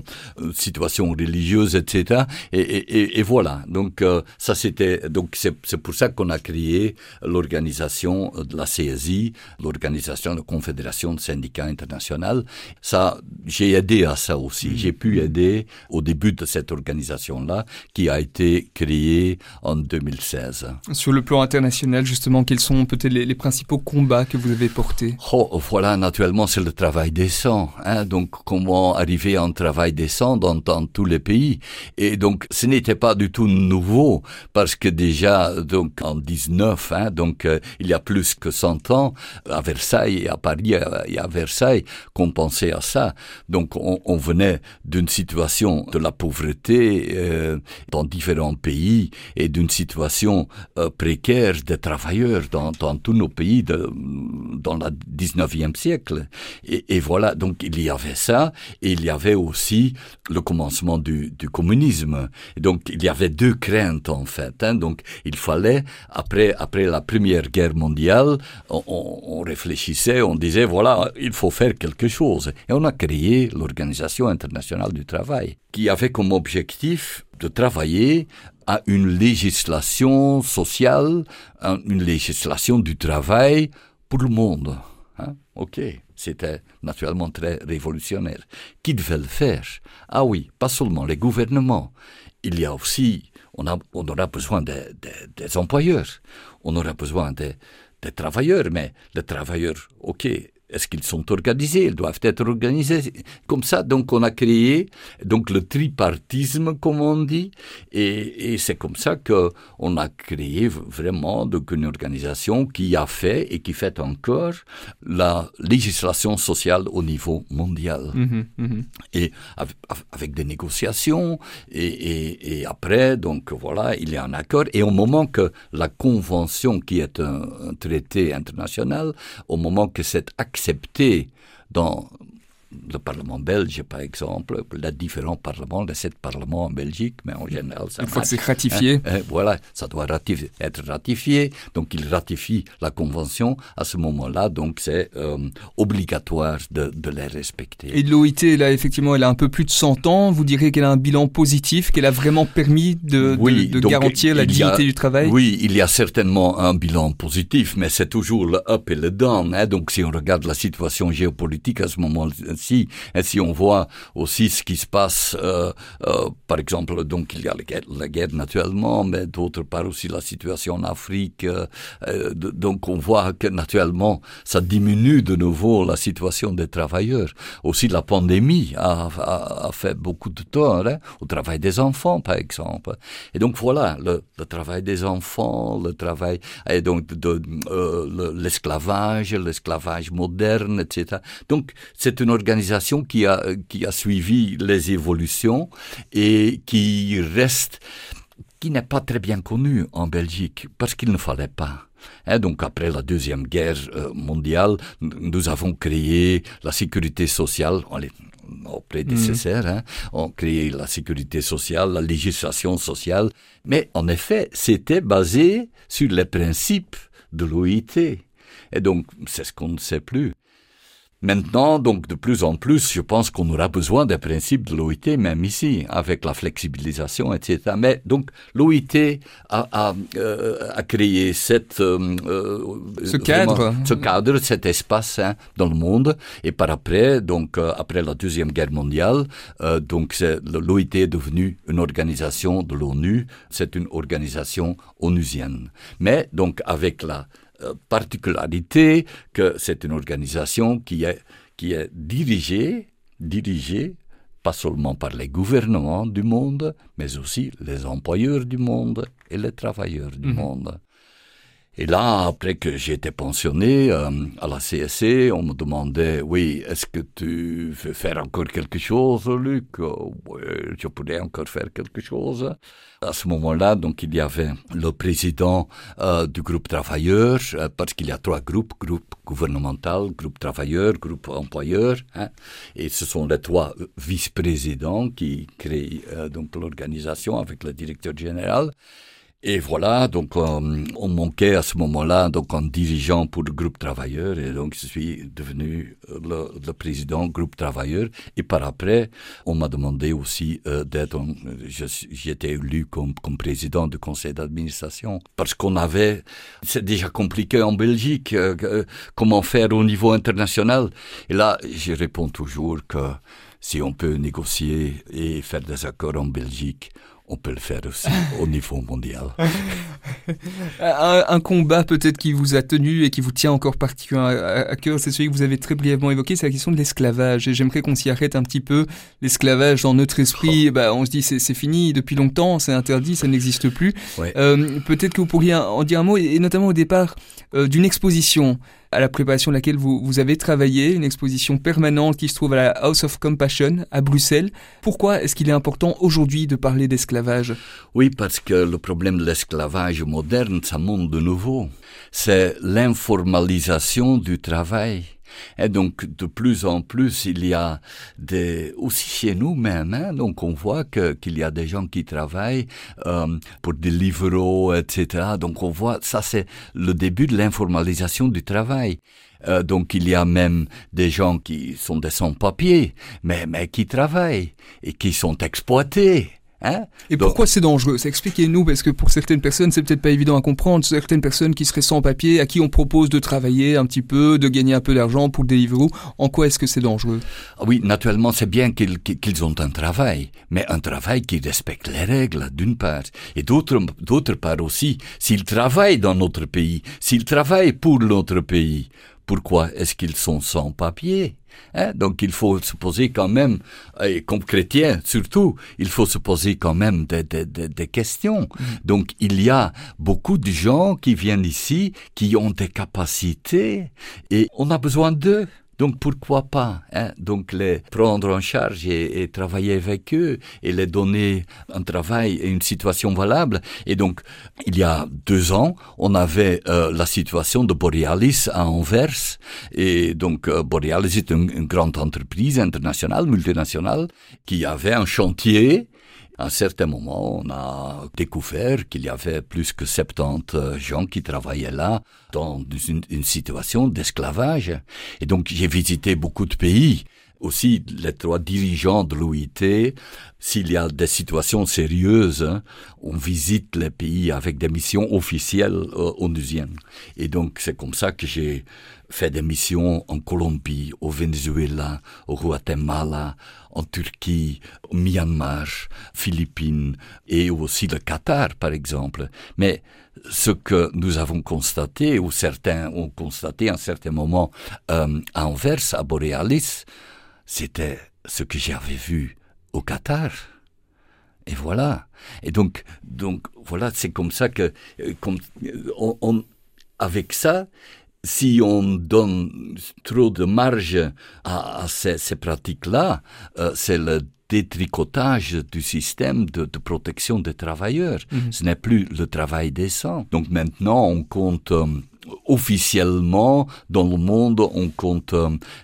situations religieuses, etc. Et, et, et voilà. Donc euh, ça c'était donc c'est pour ça qu'on a créé l'organisation de la CSI, l'organisation de Confédération de syndicats internationaux. Ça, j'ai aidé à ça aussi. J'ai pu aider au début de cette organisation-là qui a été créée en 2016. Sur le plan international, justement, quels sont peut-être les, principaux combats que vous avez portés Oh, voilà, naturellement, c'est le travail décent. Hein, donc, comment arriver à un travail décent dans, tous les pays Et donc, ce n'était pas du tout nouveau parce que déjà, donc en 19, hein, donc euh, il y a plus que 100 ans, à Versailles et à Paris et à Versailles, qu'on pensait à ça. Donc, on, venait d'une situation de la pauvreté euh, dans différents pays et d'une situation euh, précaire des travailleurs dans, dans tous nos pays de, dans le 19e siècle. Et, et, voilà, donc il y avait ça, et il y avait aussi le commencement du, du communisme. Donc il y avait deux craintes en fait. Hein. Donc il fallait, après, après la Première Guerre mondiale, on, on réfléchissait, on disait, voilà, il faut faire quelque chose. Et on a créé l'Organisation internationale du travail, qui avait comme objectif de travailler à une législation sociale, une législation du travail pour le monde. Hein? Ok, c'était naturellement très révolutionnaire. Qui devait le faire? Ah oui, pas seulement les gouvernements. Il y a aussi, on, a, on aura besoin des, des, des employeurs, on aura besoin des, des travailleurs, mais les travailleurs, ok, est-ce qu'ils sont organisés? Ils doivent être organisés. Comme ça, donc, on a créé donc le tripartisme, comme on dit, et, et c'est comme ça que on a créé vraiment donc une organisation qui a fait et qui fait encore la législation sociale au niveau mondial. Mmh, mmh. Et avec des négociations, et, et, et, après, donc voilà, il y a un accord. Et au moment que la convention, qui est un, un traité international, au moment que cet accepté dans le Parlement belge, par exemple, les différents parlements, les sept parlements en Belgique, mais en général, ça Une fois que c'est ratifié. Hein, hein, voilà, ça doit ratifier, être ratifié. Donc, il ratifie la convention. À ce moment-là, donc, c'est euh, obligatoire de, de, les respecter. Et l'OIT, là, effectivement, elle a un peu plus de 100 ans. Vous direz qu'elle a un bilan positif, qu'elle a vraiment permis de, oui, de, de garantir la dignité a, du travail? Oui, il y a certainement un bilan positif, mais c'est toujours le up et le down. Hein. Donc, si on regarde la situation géopolitique à ce moment-ci, et si on voit aussi ce qui se passe, euh, euh, par exemple, donc il y a la guerre, naturellement, mais d'autre part aussi la situation en Afrique. Euh, donc on voit que naturellement ça diminue de nouveau la situation des travailleurs. Aussi la pandémie a, fait beaucoup de tort hein, au travail des enfants, par exemple. Et donc voilà, le, travail des enfants, le travail et donc de, de l'esclavage, l'esclavage moderne, etc. Donc c'est une organisation qui a, qui a suivi les évolutions et qui reste, qui n'est pas très bien connue en Belgique, parce qu'il ne fallait pas. Hein, donc après la deuxième guerre mondiale, nous avons créé la sécurité sociale. Nos prédécesseurs mmh. hein, ont créé la sécurité sociale, la législation sociale, mais en effet, c'était basé sur les principes de l'OIT. Et donc, c'est ce qu'on ne sait plus. Maintenant, donc, de plus en plus, je pense qu'on aura besoin des principes de l'OIT, même ici, avec la flexibilisation, etc. Mais donc, l'OIT a, a, euh, a, créé cette, euh, ce cadre, vraiment, ce cadre, cet espace hein, dans le monde. Et par après, donc, euh, après la deuxième guerre mondiale, euh, donc, l'OIT est devenue une organisation de l'ONU. C'est une organisation onusienne. Mais donc, avec la particularité que c'est une organisation qui est, qui est dirigée, dirigée pas seulement par les gouvernements du monde, mais aussi les employeurs du monde et les travailleurs du mmh. monde. Et là, après que été pensionné euh, à la CSC, on me demandait, oui, est-ce que tu veux faire encore quelque chose, Luc? Oui, je pourrais encore faire quelque chose. À ce moment-là, donc, il y avait le président euh, du groupe travailleur, euh, parce qu'il y a trois groupes, groupe gouvernemental, groupe travailleur, groupe employeur, hein, et ce sont les trois vice-présidents qui créent donc l'organisation avec le directeur général. Et voilà, donc euh, on manquait à ce moment-là donc un dirigeant pour le groupe travailleur. Et donc je suis devenu le, le président groupe travailleur. Et par après on m'a demandé aussi euh, d'être été élu comme, comme président du conseil d'administration. Parce qu'on avait c'est déjà compliqué en Belgique euh, comment faire au niveau international. Et là je réponds toujours que si on peut négocier et faire des accords en Belgique on peut le faire aussi au niveau mondial. un, combat peut-être qui vous a tenu et qui vous tient encore particulièrement à, cœur, c'est celui que vous avez très brièvement évoqué, c'est la question de l'esclavage. Et j'aimerais qu'on s'y arrête un petit peu. L'esclavage, dans notre esprit, oh. bah, on se dit c'est fini depuis longtemps, c'est interdit, ça n'existe plus. Euh, peut-être que vous pourriez en dire un mot, et, notamment au départ euh, d'une exposition à la préparation de laquelle vous, vous avez travaillé, une exposition permanente qui se trouve à la House of Compassion à Bruxelles. Pourquoi est-ce qu'il est important aujourd'hui de parler d'esclavage? Oui, parce que le problème de l'esclavage moderne, ça monte de nouveau. C'est l'informalisation du travail. Et donc, de plus en plus, il y a des, aussi chez nous même, hein, donc on voit que, qu'il y a des gens qui travaillent euh, pour des livreaux, etc. Donc on voit, ça c'est le début de l'informalisation du travail. Euh, donc il y a même des gens qui sont des sans-papiers, mais, mais qui travaillent et qui sont exploités. Hein et pourquoi c'est dangereux? Expliquez-nous, parce que pour certaines personnes, c'est peut-être pas évident à comprendre. Certaines personnes qui seraient sans papier, à qui on propose de travailler un petit peu, de gagner un peu d'argent pour le Deliveroo, en quoi est-ce que c'est dangereux? Ah Oui, naturellement, c'est bien qu'ils ont un travail, mais un travail qui respecte les règles, d'une part, et d'autre d'autre part aussi, s'ils travaillent dans notre pays, s'ils travaillent pour notre pays, pourquoi est-ce qu'ils sont sans papier? Hein? Donc il faut se poser quand même, et comme chrétien surtout, il faut se poser quand même des, des, des, des questions. Mm. Donc il y a beaucoup de gens qui viennent ici, qui ont des capacités, et on a besoin d'eux. Donc pourquoi pas hein, Donc les prendre en charge et, et, travailler avec eux et les donner un travail et une situation valable. Et donc il y a deux ans, on avait euh, la situation de Borealis à Anvers. Et donc euh, Borealis est une, une grande entreprise internationale, multinationale, qui avait un chantier à un certain moment, on a découvert qu'il y avait plus que 70 euh, gens qui travaillaient là dans une, une situation d'esclavage. Et donc j'ai visité beaucoup de pays aussi les trois dirigeants de l'OIT, s'il y a des situations sérieuses, hein, on visite les pays avec des missions officielles euh, onusiennes. Et donc c'est comme ça que j'ai fait des missions en Colombie, au Venezuela, au Guatemala, en Turquie, au Myanmar, Philippines et aussi le Qatar, par exemple. Mais ce que nous avons constaté, ou certains ont constaté à un certain moment euh, à Anvers, à Borealis, c'était ce que j'avais vu au Qatar. Et voilà. Et donc, donc voilà, c'est comme ça que, euh, euh, avec ça, si on donne trop de marge à, à ces, ces pratiques-là, euh, c'est le détricotage du système de, de protection des travailleurs. -hmm. Ce n'est plus le travail décent. Donc maintenant, on compte euh, officiellement, dans le monde, on compte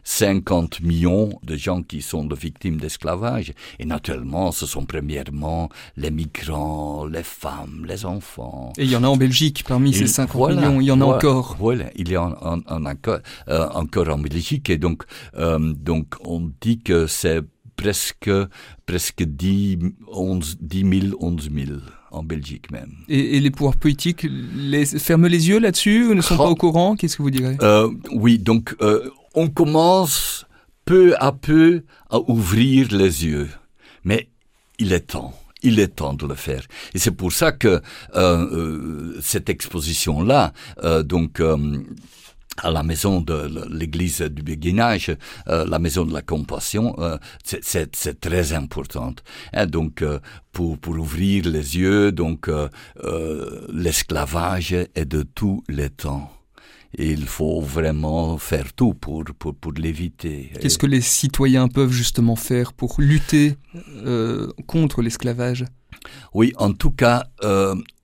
50 euh, millions de gens qui sont de victimes d'esclavage. Et naturellement, ce sont premièrement les migrants, les femmes, les enfants. Et il y en a en Belgique, parmi et ces 50 voilà, millions, il y en a voilà, encore. Voilà, il y en a en, en, encore, euh, encore en Belgique. Et donc, euh, donc on dit que c'est presque, presque 10, 11, 10 000, 11 000 en Belgique même. Et, et les pouvoirs politiques les, ferment les yeux là-dessus ou ne sont pas au courant? Qu'est-ce que vous direz? Euh, Oui, donc euh, on commence peu à peu à ouvrir les yeux. Mais il est temps. Il est temps de le faire. Et c'est pour ça que euh, cette exposition-là, donc, à la maison de l'église du béguinage, euh, la maison de la compassion, euh, c'est très important. Hein, donc, euh, pour, pour ouvrir les yeux, donc l'esclavage est de tous les temps. Et il faut vraiment faire tout pour, pour, pour l'éviter. Qu'est-ce que les citoyens peuvent justement faire pour lutter contre l'esclavage? Oui, en tout cas,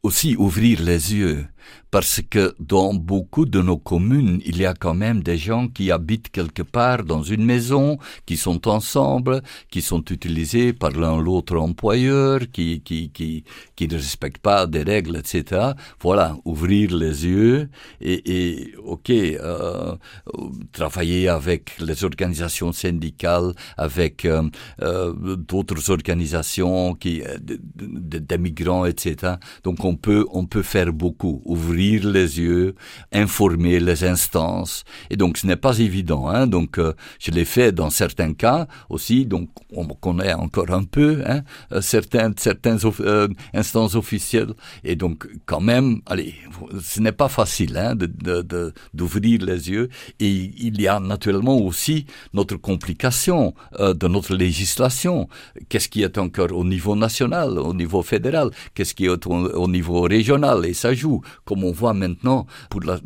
aussi ouvrir les yeux parce que dans beaucoup de nos communes, il y a quand même des gens qui habitent quelque part dans une maison, qui sont ensemble, qui sont utilisés par l'un l'autre employeur, qui, qui, qui, qui ne respectent pas des règles, etc. Voilà, ouvrir les yeux et, et ok, euh, travailler avec les organisations syndicales, avec euh, euh, d'autres organisations qui, des migrants, etc. Donc on peut, on peut faire beaucoup, ouvrir les yeux, informer les instances. Et donc ce n'est pas évident. Hein. Donc euh, je l'ai fait dans certains cas aussi. Donc on connaît encore un peu hein, euh, certaines certaines euh, instances officielles. Et donc quand même, allez, ce n'est pas facile hein, de d'ouvrir les yeux. Et il y a naturellement aussi notre complication de notre législation. Qu'est-ce qui est encore au niveau national, au niveau fédéral, qu'est-ce qui est au niveau régional, et ça joue. Comment on voit maintenant pour la,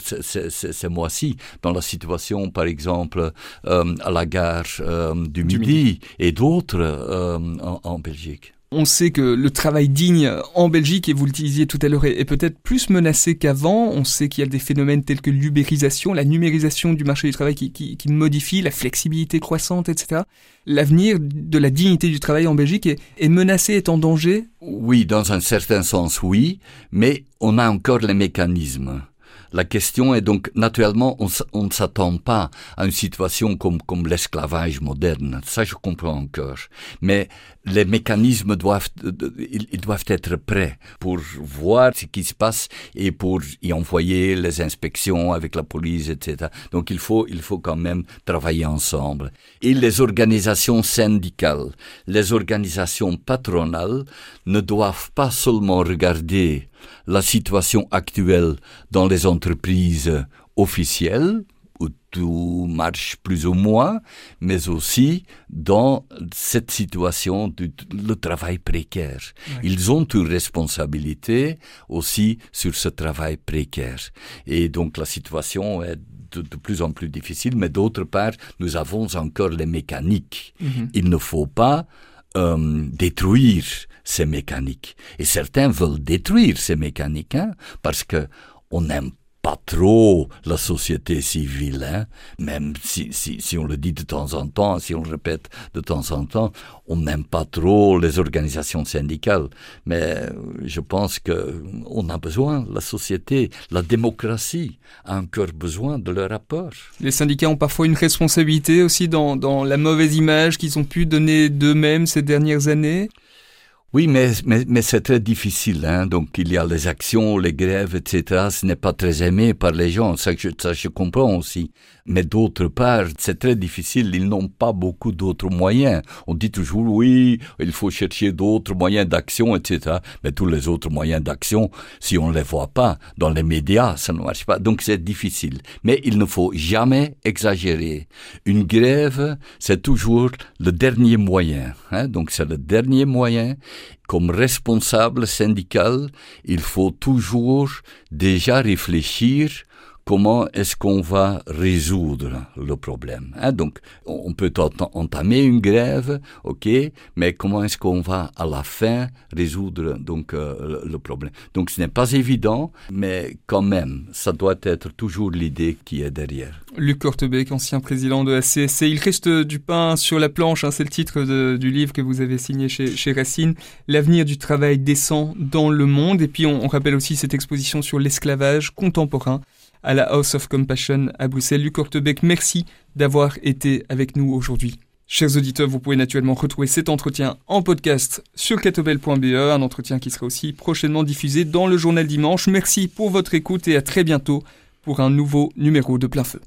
ces, mois-ci dans la situation, par exemple, euh, à la gare euh, du, Midi, et d'autres euh, en, Belgique. On sait que le travail digne en Belgique, et vous le disiez tout à l'heure, est, peut-être plus menacé qu'avant. On sait qu'il y a des phénomènes tels que l'ubérisation, la numérisation du marché du travail qui, modifie, la flexibilité croissante, etc. L'avenir de la dignité du travail en Belgique est menacé, est en danger? Oui, dans un certain sens, oui, mais on a encore les mécanismes. La question est donc, naturellement, on, ne s'attend pas à une situation comme, comme l'esclavage moderne. Ça, je comprends encore. Mais les mécanismes doivent, ils, doivent être prêts pour voir ce qui se passe et pour y envoyer les inspections avec la police, etc. Donc, il faut, il faut quand même travailler ensemble. Et les organisations syndicales, les organisations patronales ne doivent pas seulement regarder la situation actuelle dans les entreprises officielles, où tout marche plus ou moins, mais aussi dans cette situation du le travail précaire. Ils ont une responsabilité aussi sur ce travail précaire. Et donc la situation est de, plus en plus difficile, mais d'autre part, nous avons encore les mécaniques. Mm-hmm. Il ne faut pas euh, détruire ces mécaniques. Et certains veulent détruire ces mécaniques, hein, parce que on n'aime pas trop la société civile, hein. même si, si, on le dit de temps en temps, si on le répète de temps en temps, on n'aime pas trop les organisations syndicales. Mais je pense que on a besoin, la société, la démocratie a encore besoin de leur apport. Les syndicats ont parfois une responsabilité aussi dans la mauvaise image qu'ils ont pu donner d'eux-mêmes ces dernières années. Oui, mais, mais, c'est très difficile. Hein? Donc, il y a les actions, les grèves, etc. Ce n'est pas très aimé par les gens. Ça, je comprends aussi. Mais d'autre part, c'est très difficile. Ils n'ont pas beaucoup d'autres moyens. On dit toujours, oui, il faut chercher d'autres moyens d'action, etc. Mais tous les autres moyens d'action, si on ne les voit pas dans les médias, ça ne marche pas. Donc, c'est difficile. Mais il ne faut jamais exagérer. Une grève, c'est toujours le dernier moyen. Hein? Donc, c'est le dernier moyen comme responsable syndical, il faut toujours déjà réfléchir comment est-ce qu'on va résoudre le problème. Hein? Donc, on peut entamer une grève, ok, mais comment est-ce qu'on va à la fin résoudre donc euh, le problème? Donc, ce n'est pas évident, mais quand même, ça doit être toujours l'idée qui est derrière. Luc Kortebeek, ancien président de la CSC, il reste du pain sur la planche, hein, c'est le titre du livre que vous avez signé chez, Racine, l'avenir du travail décent dans le monde. Et puis, on rappelle aussi cette exposition sur l'esclavage contemporain à la House of Compassion à Bruxelles. Luc Ortebeck, merci d'avoir été avec nous aujourd'hui. Chers auditeurs, vous pouvez naturellement retrouver cet entretien en podcast sur catobel.be, un entretien qui sera aussi prochainement diffusé dans le journal dimanche. Merci pour votre écoute et à très bientôt pour un nouveau numéro de plein feu.